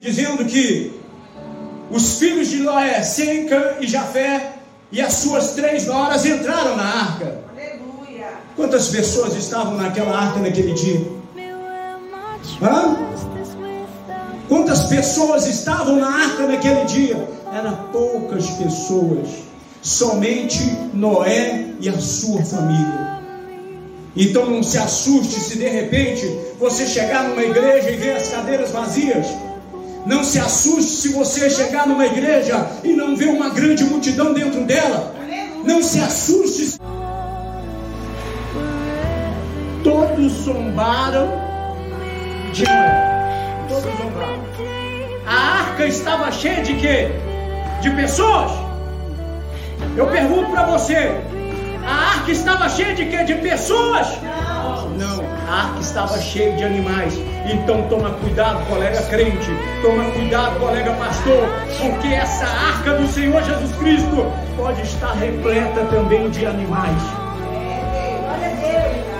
dizendo que os filhos de Noé, Sem, Cã e Jafé e as suas três noras entraram na arca. Aleluia. Quantas pessoas estavam naquela arca naquele dia? Hã? Quantas pessoas estavam na arca naquele dia? Eram poucas pessoas, somente Noé e a sua família. Então não se assuste se de repente você chegar numa igreja e ver as cadeiras vazias. Não se assuste se você chegar numa igreja e não ver uma grande multidão dentro dela. Não se assuste. Todos zombaram de Noé. Todos zombaram. A arca estava cheia de quê? De pessoas? Eu pergunto para você: a arca estava cheia de quê? De pessoas? Não, a arca estava cheia de animais. Então toma cuidado, colega crente. Toma cuidado, colega pastor. Porque essa arca do Senhor Jesus Cristo pode estar repleta também de animais. Deus.